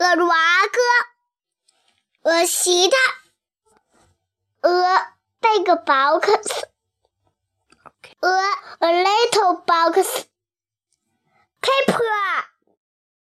A rug, a sheet, a big box, Okay. a a little box.